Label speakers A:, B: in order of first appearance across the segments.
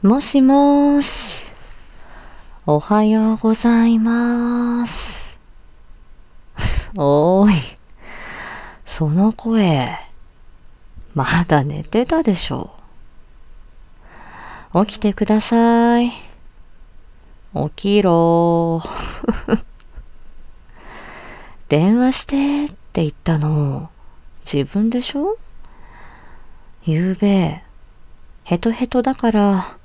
A: もしもーし。おはようございます。おーい。その声、まだ寝てたでしょう。起きてください。起きろー。電話してって言ったの、自分でしょ？ゆうべ、ヘトヘトだから、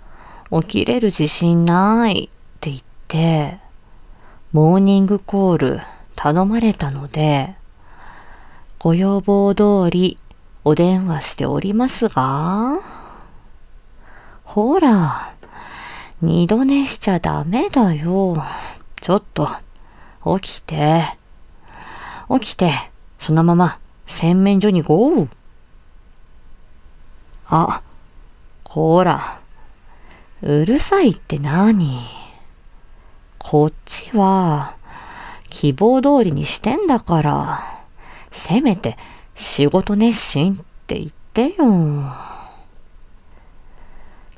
A: 起きれる自信ないって言って、モーニングコール頼まれたので、ご要望通りお電話しておりますが、ほら、二度寝しちゃダメだよ。ちょっと、起きて。起きて、そのまま洗面所にゴー。あ、こら、うるさいって何？こっちは、希望通りにしてんだから、せめて仕事熱心って言ってよ。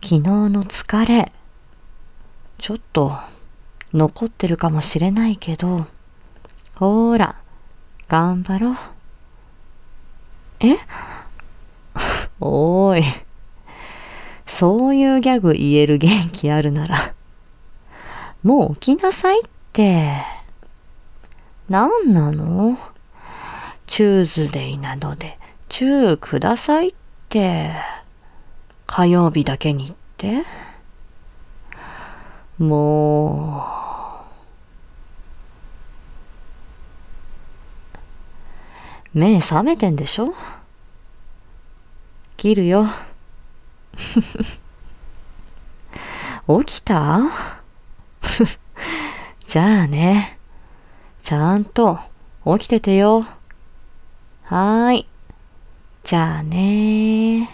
A: 昨日の疲れ、ちょっと残ってるかもしれないけど、ほーら、頑張ろう。え？おーい。そういうギャグ言える元気あるなら、もう起きなさいって。なんなの？チューズデイなどでチューくださいって。火曜日だけにって。もう。目覚めてんでしょ？切るよ。起きた？じゃあね。ちゃんと起きててよ。はーい。じゃあね。